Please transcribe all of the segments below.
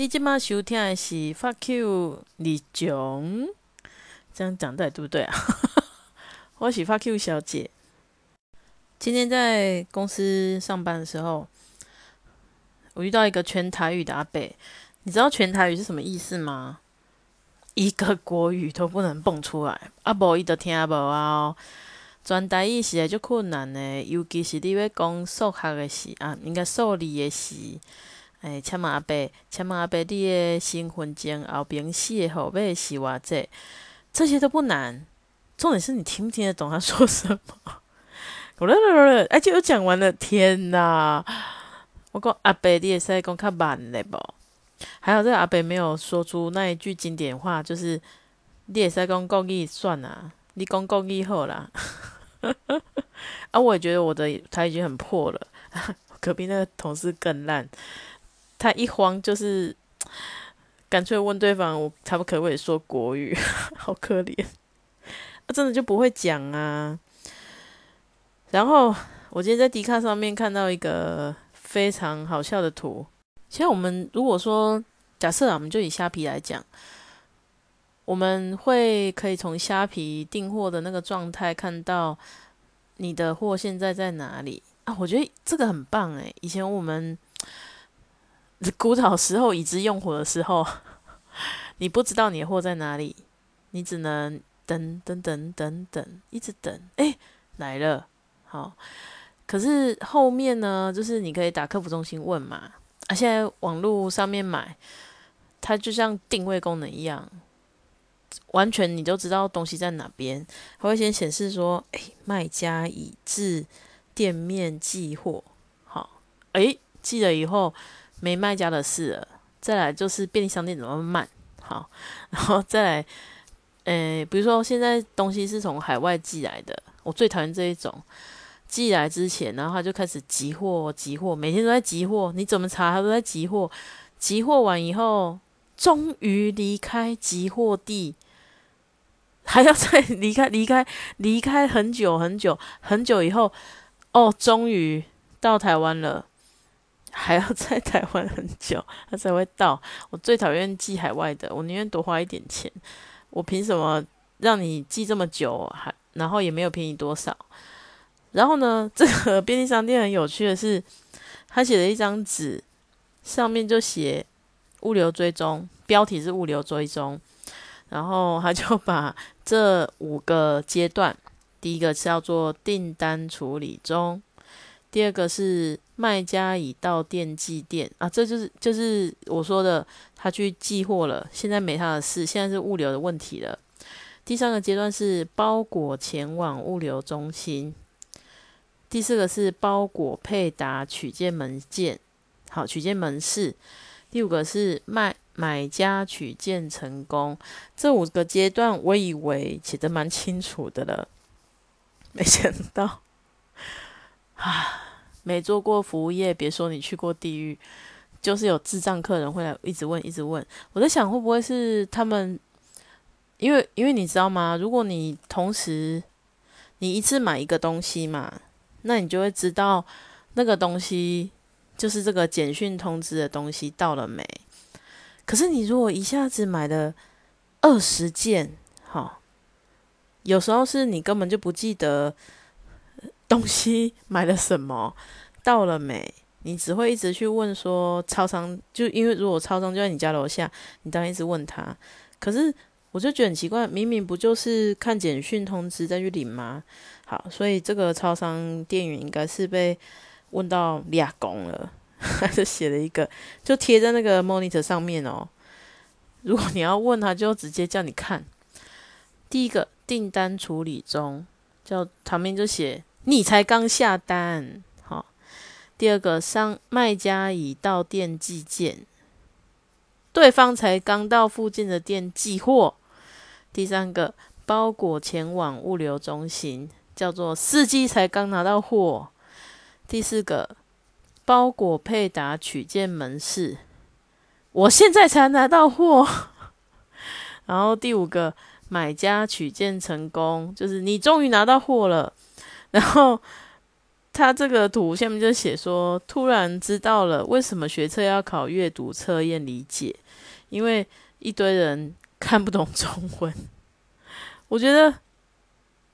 你今麦收听的是《Fuck You》李炯，这样讲对对不对啊？我是 Fuck You 小姐。今天在公司上班的时候，我遇到一个全台语的阿伯。你知道全台语是什么意思吗？一个国语都不能蹦出来，啊无伊都听无啊。全台语是就困难的，尤其是你要讲数学的时啊，应该数理的时。诶，请问阿伯，请问阿伯，你的身份证后边写的号码是偌济？这些都不难，重点是你听不听得懂他说什么？我啦啦啦，哎，就讲完了，天哪！我讲阿伯，你会使讲较慢嘞无？还有这个阿伯没有说出那一句经典话，就是“你也在讲国语算啊，你讲国语好啦。”啊，我也觉得我的台已经很破了。隔壁那个同事更烂，他一慌就是干脆问对方：“我他们可不可以说国语？” 好可怜，啊真的就不会讲啊。然后我今天在迪卡上面看到一个非常好笑的图。其实我们如果说假设啊，我们就以虾皮来讲，我们会可以从虾皮订货的那个状态看到你的货现在在哪里啊？我觉得这个很棒诶。以前我们古早时候已知用火的时候，你不知道你的货在哪里，你只能等等等等等，一直等，哎，来了，好。可是后面呢，就是你可以打客服中心问嘛。啊，现在网络上面买，它就像定位功能一样，完全你都知道东西在哪边。它会先显示说，哎，卖家已至店面寄货。好，哎，寄了以后没卖家的事了。再来就是便利商店怎么慢？好，然后再来，诶，比如说现在东西是从海外寄来的，我最讨厌这一种。寄来之前，然后他就开始集货，集货，每天都在集货。你怎么查，他都在集货。集货完以后，终于离开集货地，还要再离开，离开，离开很久很久很久以后，哦，终于到台湾了，还要 在台湾很久，他才会到。我最讨厌寄海外的，我宁愿多花一点钱。我凭什么让你寄这么久，还然后也没有便宜多少？然后呢，这个便利商店很有趣的是，他写了一张纸，上面就写物流追踪，标题是物流追踪。然后他就把这五个阶段，第一个是要做订单处理中，第二个是卖家已到店寄店啊，这就是就是我说的，他去寄货了，现在没他的事，现在是物流的问题了。第三个阶段是包裹前往物流中心。第四个是包裹配达取件门件，好取件门市。第五个是卖买家取件成功。这五个阶段，我以为写的蛮清楚的了，没想到，啊，没做过服务业，别说你去过地狱，就是有智障客人会来一直问，一直问。我在想，会不会是他们？因为因为你知道吗？如果你同时你一次买一个东西嘛。那你就会知道那个东西就是这个简讯通知的东西到了没？可是你如果一下子买了二十件，好，有时候是你根本就不记得东西买了什么到了没，你只会一直去问说超商，就因为如果超商就在你家楼下，你当然一直问他。可是我就觉得很奇怪，明明不就是看简讯通知再去领吗？好，所以这个超商店员应该是被问到俩公了，他就写了一个，就贴在那个 monitor 上面哦。如果你要问他，就直接叫你看。第一个订单处理中，叫旁边就写你才刚下单，好。第二个商卖家已到店寄件，对方才刚到附近的店寄货。第三个包裹前往物流中心。叫做司机才刚拿到货。第四个包裹配达取件门市，我现在才拿到货。然后第五个买家取件成功，就是你终于拿到货了。然后他这个图下面就写说，突然知道了为什么学测要考阅读测验理解，因为一堆人看不懂中文。我觉得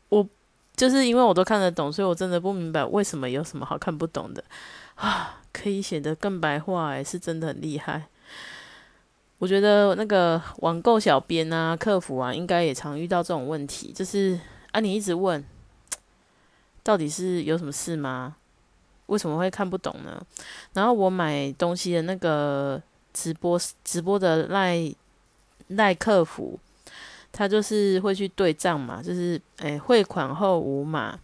我就是因为我都看得懂，所以我真的不明白为什么有什么好看不懂的啊？可以写得更白话，哎，是真的很厉害。我觉得那个网购小编啊、客服啊，应该也常遇到这种问题，就是啊，你一直问。到底是有什么事吗？为什么会看不懂呢？然后我买东西的那个直播直播的赖赖客服，他就是会去对账嘛，就是诶汇款后无码，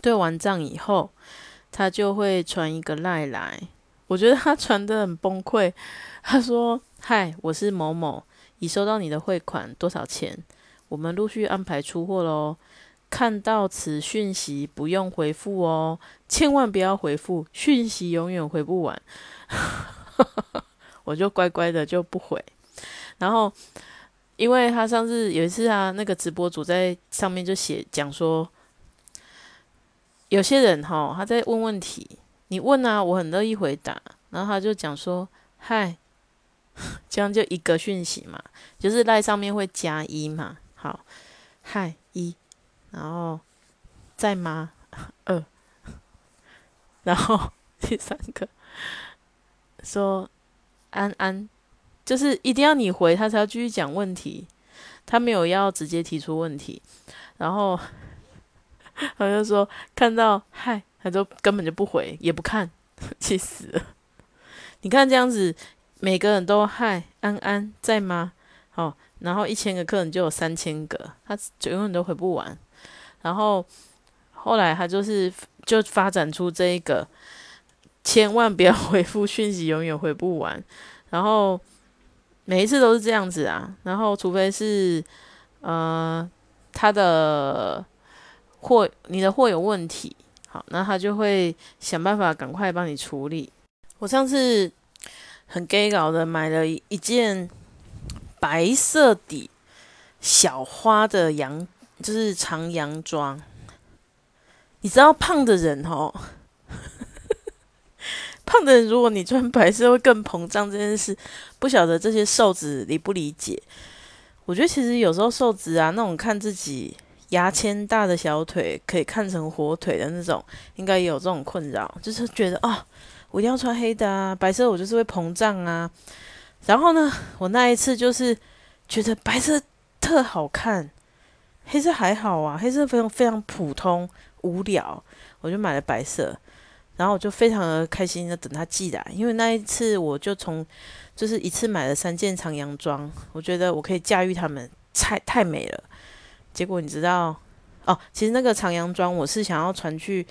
对完账以后，他就会传一个赖来。我觉得他传的很崩溃。他说：“嗨，我是某某，已收到你的汇款，多少钱？我们陆续安排出货喽。”看到此讯息不用回复哦，千万不要回复，讯息永远回不完。我就乖乖的就不回。然后，因为他上次有一次啊，那个直播主在上面就写讲说，有些人哈他在问问题，你问啊，我很乐意回答。然后他就讲说，嗨，这样就一个讯息嘛，就是赖上面会加一嘛，好，嗨一。然后在吗？二，然后第三个说安安，就是一定要你回他才要继续讲问题，他没有要直接提出问题。然后他就说看到嗨，他就根本就不回也不看，气死了！你看这样子，每个人都嗨安安在吗？好，然后一千个客人就有三千个，他永远都回不完。然后后来他就是就发展出这一个，千万不要回复讯息，永远回不完。然后每一次都是这样子啊。然后除非是呃他的货，你的货有问题，好，那他就会想办法赶快帮你处理。我上次很 gay 搞的买了一件白色底小花的羊。就是长洋装，你知道胖的人哦，胖的人如果你穿白色会更膨胀这件事，不晓得这些瘦子理不理解？我觉得其实有时候瘦子啊，那种看自己牙签大的小腿可以看成火腿的那种，应该也有这种困扰，就是觉得哦，我一定要穿黑的啊，白色我就是会膨胀啊。然后呢，我那一次就是觉得白色特好看。黑色还好啊，黑色非常非常普通无聊，我就买了白色，然后我就非常的开心的等它寄来，因为那一次我就从就是一次买了三件长洋装，我觉得我可以驾驭它们，太太美了。结果你知道哦，其实那个长洋装我是想要穿去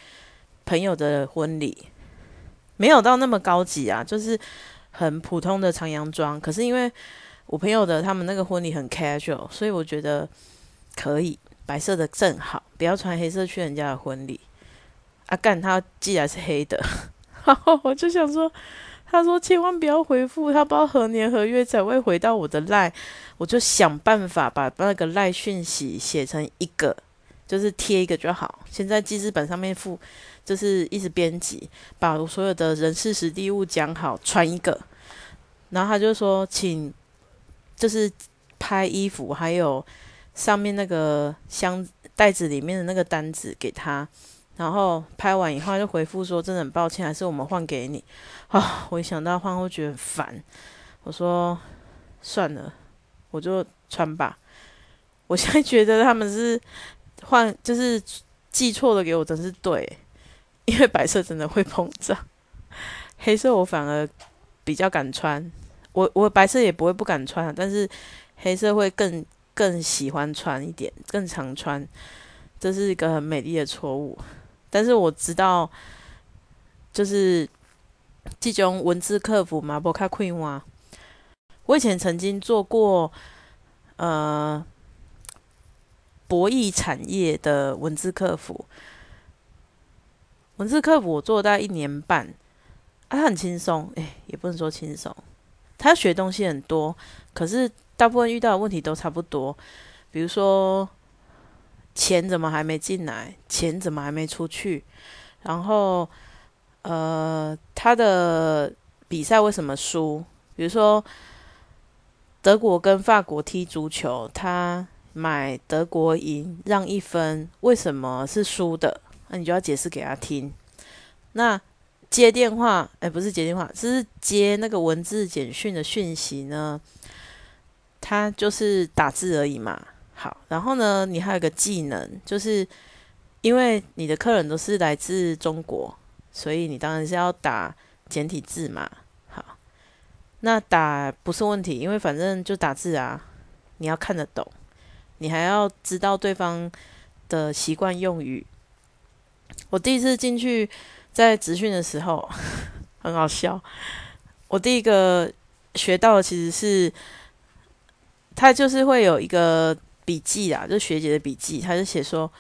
朋友的婚礼，没有到那么高级啊，就是很普通的长洋装。可是因为我朋友的他们那个婚礼很 casual，所以我觉得。可以，白色的正好，不要穿黑色去人家的婚礼。阿干他既然是黑的，然 后我就想说，他说千万不要回复，他不知道何年何月才会回到我的赖，我就想办法把那个赖讯息写成一个，就是贴一个就好。现在记事本上面附，就是一直编辑，把所有的人事实地物讲好，传一个。然后他就说，请就是拍衣服，还有。上面那个箱袋子里面的那个单子给他，然后拍完以后就回复说：“真的很抱歉，还是我们换给你。”啊，我一想到换，我觉得很烦。我说：“算了，我就穿吧。”我现在觉得他们是换，就是寄错了给我，真是对。因为白色真的会膨胀，黑色我反而比较敢穿。我我白色也不会不敢穿，但是黑色会更。更喜欢穿一点，更常穿，这是一个很美丽的错误。但是我知道，就是这种文字客服嘛，不卡亏哇。我以前曾经做过呃博弈产业的文字客服，文字客服我做了大概一年半，啊，很轻松，哎，也不能说轻松，他学东西很多，可是。大部分遇到的问题都差不多，比如说钱怎么还没进来，钱怎么还没出去，然后呃，他的比赛为什么输？比如说德国跟法国踢足球，他买德国赢让一分，为什么是输的？那你就要解释给他听。那接电话，哎，不是接电话，是接那个文字简讯的讯息呢？他就是打字而已嘛。好，然后呢，你还有个技能，就是因为你的客人都是来自中国，所以你当然是要打简体字嘛。好，那打不是问题，因为反正就打字啊，你要看得懂，你还要知道对方的习惯用语。我第一次进去。在职训的时候 很好笑，我第一个学到的其实是，他就是会有一个笔记啊，就学姐的笔记，他就写说，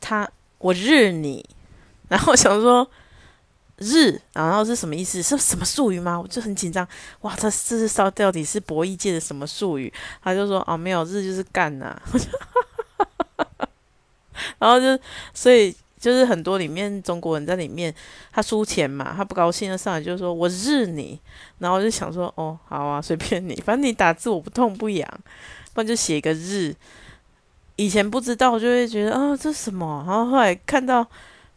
他我日你，然后想说日，然后是什么意思？是什么术语吗？我就很紧张，哇，他这是烧到底是博弈界的什么术语？他就说哦，没有日就是干呐，然后就所以。就是很多里面中国人在里面，他输钱嘛，他不高兴，的上来就说我日你，然后我就想说哦，好啊，随便你，反正你打字我不痛不痒，不然就写一个日。以前不知道就会觉得啊这什么，然后后来看到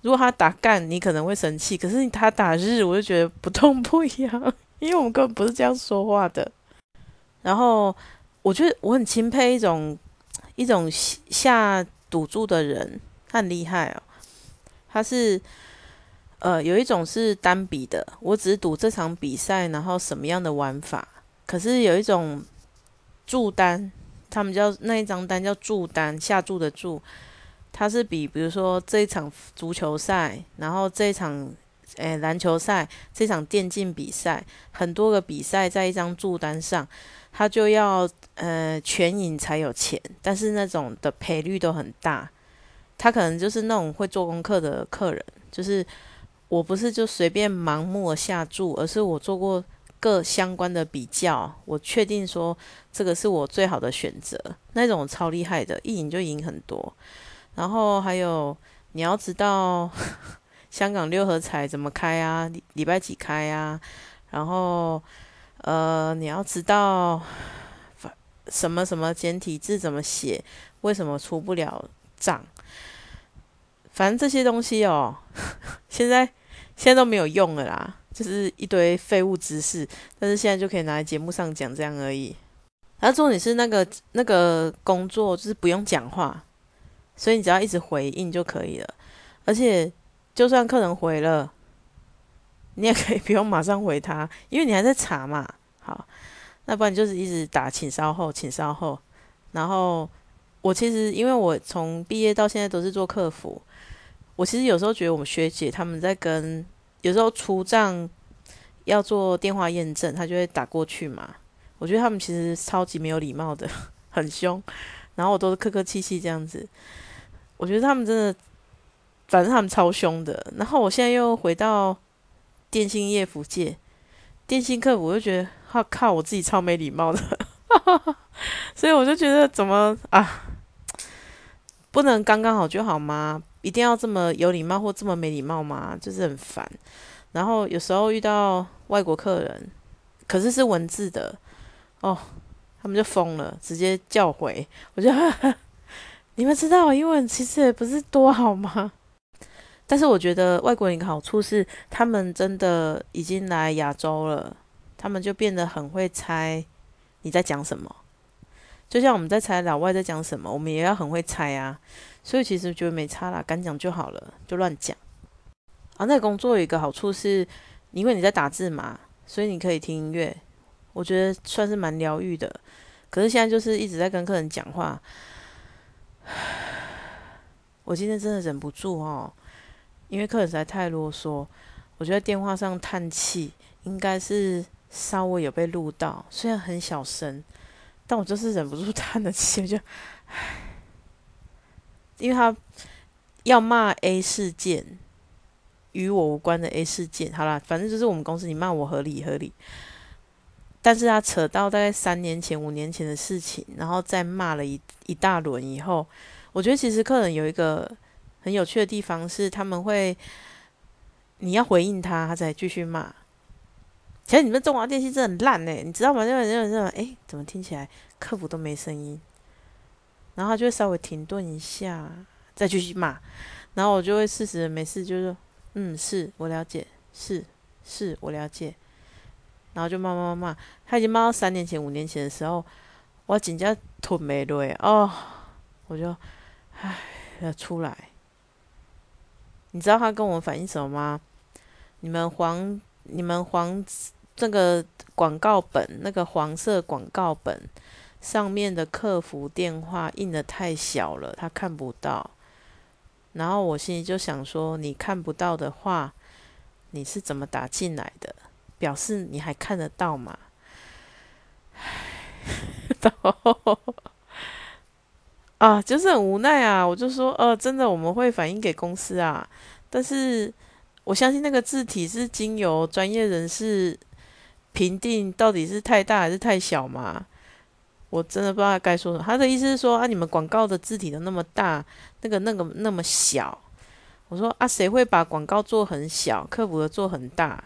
如果他打干，你可能会生气，可是他打日，我就觉得不痛不痒，因为我们根本不是这样说话的。然后我觉得我很钦佩一种一种下赌注的人，他很厉害哦。它是，呃，有一种是单笔的，我只是赌这场比赛，然后什么样的玩法。可是有一种注单，他们叫那一张单叫注单，下注的注，它是比，比如说这一场足球赛，然后这一场诶篮球赛，这场电竞比赛，很多个比赛在一张注单上，他就要呃全赢才有钱，但是那种的赔率都很大。他可能就是那种会做功课的客人，就是我不是就随便盲目的下注，而是我做过各相关的比较，我确定说这个是我最好的选择。那种超厉害的，一赢就赢很多。然后还有你要知道 香港六合彩怎么开啊，礼拜几开啊？然后呃你要知道什么什么简体字怎么写，为什么出不了账？反正这些东西哦，现在现在都没有用了啦，就是一堆废物知识。但是现在就可以拿来节目上讲这样而已。然后重点是那个那个工作就是不用讲话，所以你只要一直回应就可以了。而且就算客人回了，你也可以不用马上回他，因为你还在查嘛。好，那不然就是一直打，请稍后，请稍后。然后我其实因为我从毕业到现在都是做客服。我其实有时候觉得我们学姐他们在跟有时候出账要做电话验证，他就会打过去嘛。我觉得他们其实超级没有礼貌的，很凶，然后我都是客客气气这样子。我觉得他们真的，反正他们超凶的。然后我现在又回到电信业服界，电信客服，我就觉得，靠靠，我自己超没礼貌的，所以我就觉得怎么啊，不能刚刚好就好吗？一定要这么有礼貌或这么没礼貌吗？就是很烦。然后有时候遇到外国客人，可是是文字的哦，他们就疯了，直接叫回。我就 你们知道英文其实也不是多好吗？但是我觉得外国人一个好处是，他们真的已经来亚洲了，他们就变得很会猜你在讲什么。就像我们在猜老外在讲什么，我们也要很会猜啊。所以其实觉得没差啦，敢讲就好了，就乱讲。啊，那工作有一个好处是，因为你在打字嘛，所以你可以听音乐，我觉得算是蛮疗愈的。可是现在就是一直在跟客人讲话，我今天真的忍不住哦，因为客人实在太啰嗦。我觉得电话上叹气应该是稍微有被录到，虽然很小声，但我就是忍不住 叹了气，就。因为他要骂 A 事件，与我无关的 A 事件，好啦，反正就是我们公司，你骂我合理合理。但是他扯到大概三年前、五年前的事情，然后再骂了一一大轮以后，我觉得其实客人有一个很有趣的地方是，他们会你要回应他，他才继续骂。其实你们中华电信真的很烂呢，你知道吗？因为因为因为哎，怎么听起来客服都没声音？然后他就会稍微停顿一下，再继续骂。然后我就会适时没事，就说嗯，是我了解，是是我了解。然后就骂骂骂骂，他已经骂到三年前、五年前的时候，我紧接吞没落哦，我就唉要出来。你知道他跟我反映什么吗？你们黄你们黄这个广告本那个黄色广告本上面的客服电话印的太小了，他看不到。然后我心里就想说，你看不到的话，你是怎么打进来的？表示你还看得到吗？啊，就是很无奈啊！我就说，呃，真的我们会反映给公司啊，但是我相信那个字体是经由专业人士评定，到底是太大还是太小嘛？我真的不知道该说什么。他的意思是说，啊，你们广告的字体都那么大，那个那个那么小。我说，啊，谁会把广告做很小，客服的做很大？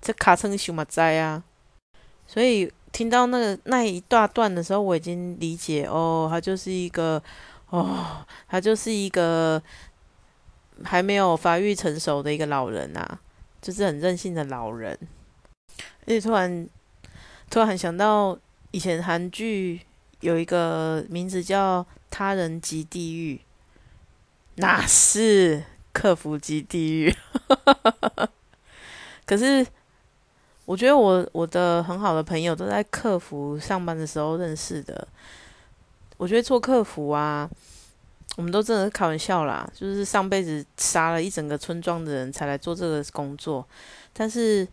这卡称熊马仔啊！所以听到那个那一大段的时候，我已经理解哦，他就是一个哦，他就是一个还没有发育成熟的一个老人啊，就是很任性的老人。而且突然突然想到以前韩剧有一个名字叫《他人即地狱》，那是客服即地狱，可是。我觉得我我的很好的朋友都在客服上班的时候认识的。我觉得做客服啊，我们都真的是开玩笑啦，就是上辈子杀了一整个村庄的人才来做这个工作。但是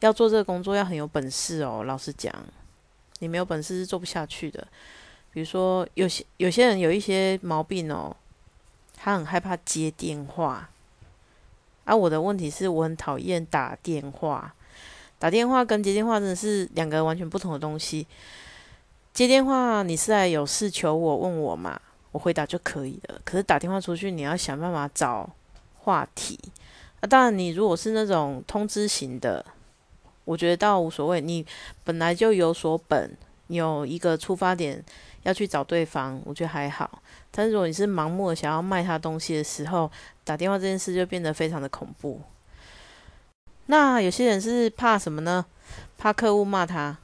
要做这个工作要很有本事哦，老实讲，你没有本事是做不下去的。比如说有些有些人有一些毛病哦，他很害怕接电话。啊，我的问题是我很讨厌打电话。打电话跟接电话真的是两个完全不同的东西。接电话你是来有事求我问我嘛，我回答就可以了。可是打电话出去，你要想办法找话题。那当然，你如果是那种通知型的，我觉得倒无所谓。你本来就有所本，有一个出发点要去找对方，我觉得还好。但如果你是盲目的想要卖他东西的时候，打电话这件事就变得非常的恐怖。那有些人是怕什么呢？怕客户骂他，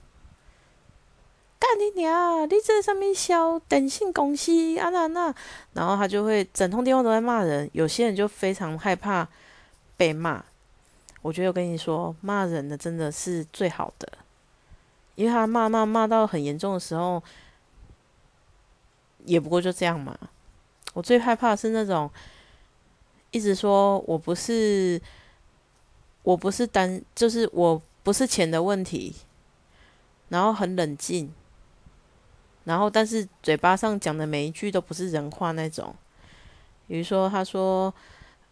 干你娘！你这上面小电信公司啊那那，然后他就会整通电话都在骂人。有些人就非常害怕被骂。我觉得我跟你说，骂人的真的是最好的，因为他骂骂骂到很严重的时候，也不过就这样嘛。我最害怕是那种一直说我不是。我不是单，就是我不是钱的问题，然后很冷静，然后但是嘴巴上讲的每一句都不是人话那种。比如说，他说：“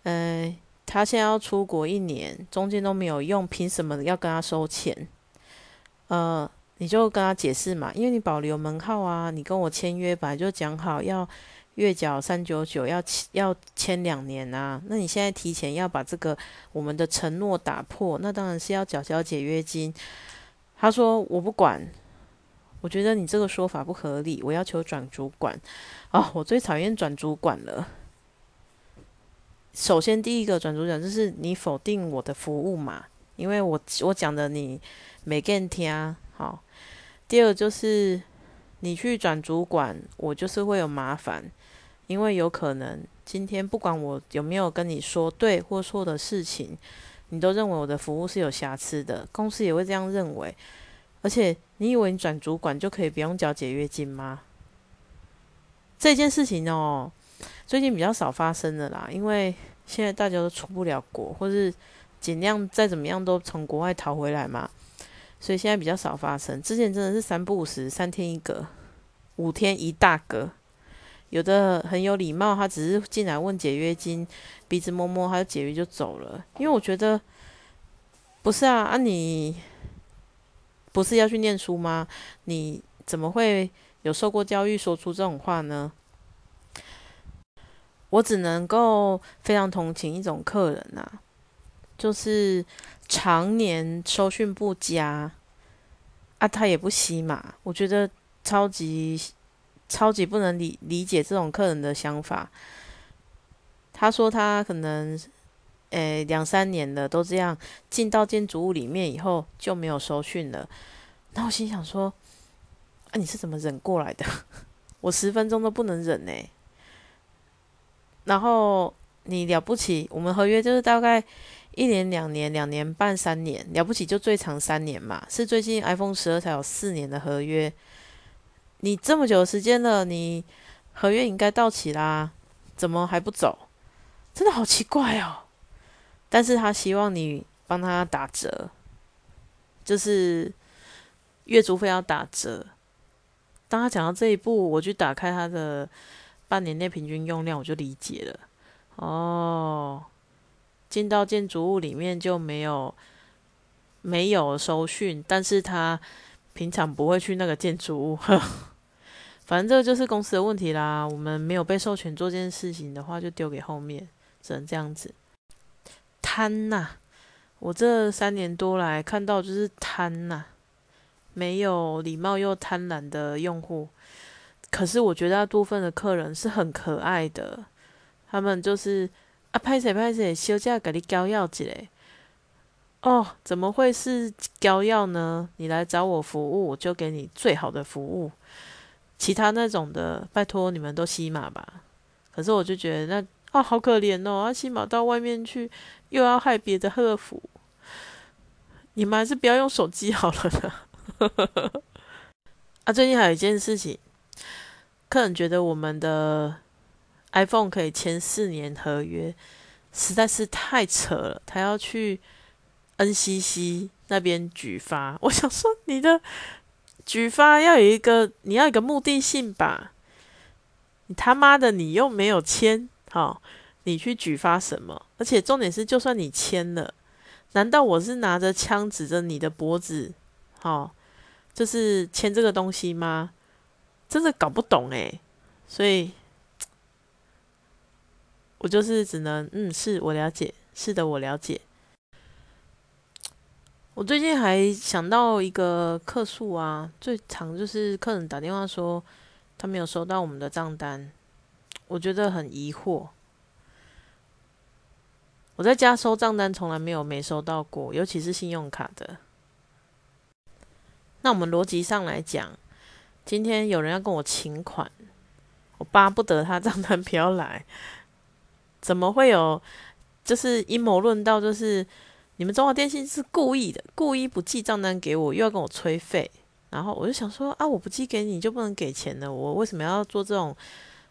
嗯，他现在要出国一年，中间都没有用，凭什么要跟他收钱？”呃，你就跟他解释嘛，因为你保留门号啊，你跟我签约本来就讲好要。月缴三九九要要签两年啊，那你现在提前要把这个我们的承诺打破，那当然是要缴交解约金。他说我不管，我觉得你这个说法不合理，我要求转主管。哦，我最讨厌转主管了。首先第一个转主管就是你否定我的服务嘛，因为我我讲的你没跟听好。第二就是你去转主管，我就是会有麻烦。因为有可能今天不管我有没有跟你说对或错的事情，你都认为我的服务是有瑕疵的，公司也会这样认为。而且你以为你转主管就可以不用交解约金吗？这件事情哦，最近比较少发生的啦，因为现在大家都出不了国，或是尽量再怎么样都从国外逃回来嘛，所以现在比较少发生。之前真的是三不五时，三天一个，五天一大个。有的很有礼貌，他只是进来问解约金，鼻子摸摸，他就解约就走了。因为我觉得不是啊，啊你不是要去念书吗？你怎么会有受过教育说出这种话呢？我只能够非常同情一种客人呐，就是常年收讯不佳啊，他也不吸嘛，我觉得超级超级不能理理解这种客人的想法。他说他可能诶两三年了都这样，进到建筑物里面以后就没有收讯了。那我心想说，啊你是怎么忍过来的？我十分钟都不能忍呢。然后你了不起，我们合约就是大概一年、两年、两年半、三年，了不起就最长三年嘛。是最近 iPhone 十二才有四年的合约。你这么久时间了，你合约应该到期啦，怎么还不走？真的好奇怪哦。但是他希望你帮他打折，就是月租费要打折。当他讲到这一步，我去打开他的。半年内平均用量我就理解了哦，进到建筑物里面就没有没有收讯，但是他平常不会去那个建筑物，反正这个就是公司的问题啦。我们没有被授权做这件事情的话，就丢给后面，只能这样子贪呐。我这三年多来看到就是贪呐，没有礼貌又贪婪的用户。可是我觉得大部分的客人是很可爱的，他们就是啊，拍谁拍谁，休假给你交药之类。哦，怎么会是交药呢？你来找我服务，我就给你最好的服务。其他那种的，拜托你们都吸码吧。可是我就觉得那啊，好可怜哦，啊，吸码到外面去，又要害别的客服。你们还是不要用手机好了呢。啊，最近还有一件事情。客人觉得我们的 iPhone 可以签四年合约，实在是太扯了。他要去 NCC 那边举发，我想说你的举发要有一个，你要一个目的性吧？你他妈的，你又没有签，好，你去举发什么？而且重点是，就算你签了，难道我是拿着枪指着你的脖子，好，就是签这个东西吗？真的搞不懂诶，所以我就是只能嗯，是我了解，是的，我了解。我最近还想到一个客诉啊，最常就是客人打电话说他没有收到我们的账单，我觉得很疑惑。我在家收账单从来没有没收到过，尤其是信用卡的。那我们逻辑上来讲。今天有人要跟我请款，我巴不得他账单不要来。怎么会有？就是阴谋论到，就是你们中华电信是故意的，故意不寄账单给我，又要跟我催费。然后我就想说啊，我不寄给你就不能给钱了，我为什么要做这种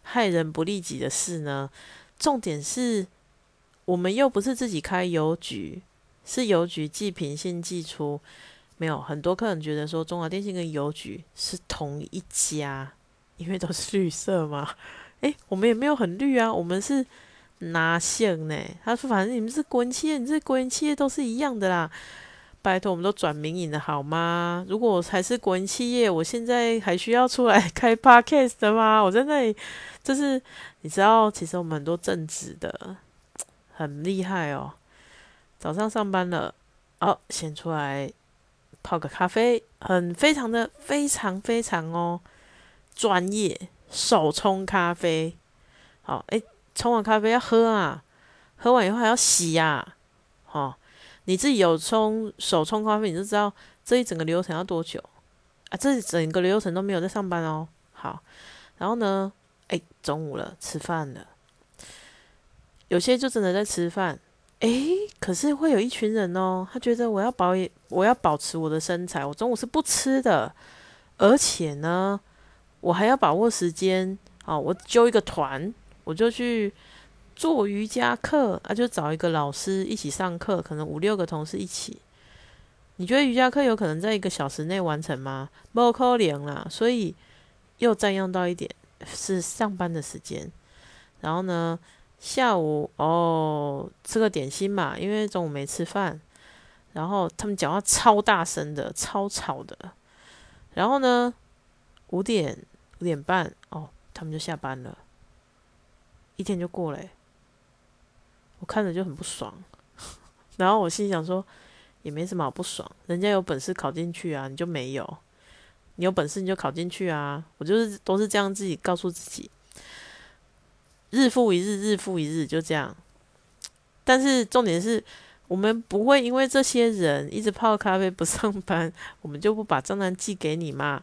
害人不利己的事呢？重点是我们又不是自己开邮局，是邮局寄平信寄出。没有很多客人觉得说中华电信跟邮局是同一家，因为都是绿色嘛。诶，我们也没有很绿啊，我们是拿线呢。他说反正你们是国营企业，你这国营企业都是一样的啦。拜托，我们都转民营的好吗？如果我才是国营企业，我现在还需要出来 开 podcast 的吗？我在那里就是你知道，其实我们很多正职的很厉害哦。早上上班了，哦，先出来。泡个咖啡，很非常的非常非常哦，专业手冲咖啡。好，诶，冲完咖啡要喝啊，喝完以后还要洗呀。好，你自己有冲手冲咖啡，你就知道这一整个流程要多久啊？这整个流程都没有在上班哦。好，然后呢，诶，中午了，吃饭了，有些就真的在吃饭。诶，可是会有一群人哦，他觉得我要保，我要保持我的身材，我中午是不吃的，而且呢，我还要把握时间啊，我揪一个团，我就去做瑜伽课啊，就找一个老师一起上课，可能五六个同事一起。你觉得瑜伽课有可能在一个小时内完成吗？不可能啦，所以又占用到一点是上班的时间，然后呢？下午哦，吃个点心嘛，因为中午没吃饭。然后他们讲话超大声的，超吵的。然后呢，五点五点半哦，他们就下班了。一天就过了，我看着就很不爽。然后我心想说，也没什么好不爽，人家有本事考进去啊，你就没有。你有本事你就考进去啊！我就是都是这样自己告诉自己，日复一日，日复一日，就这样。但是重点是我们不会因为这些人一直泡咖啡不上班，我们就不把账单寄给你嘛？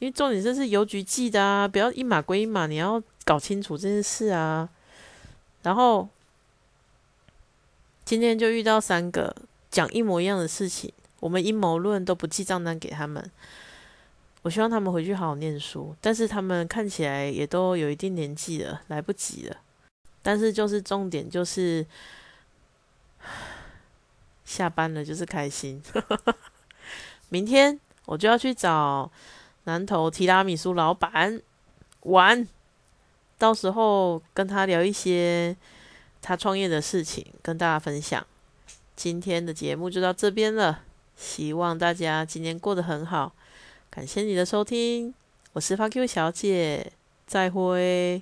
因为重点这是邮局寄的啊，不要一码归一码，你要搞清楚这件事啊。然后今天就遇到三个讲一模一样的事情，我们阴谋论都不寄账单给他们。我希望他们回去好好念书，但是他们看起来也都有一定年纪了，来不及了。但是就是重点就是下班了就是开心。明天我就要去找南投提拉米苏老板玩，到时候跟他聊一些他创业的事情，跟大家分享。今天的节目就到这边了，希望大家今天过得很好。感谢你的收听，我是发 Q 小姐，再会。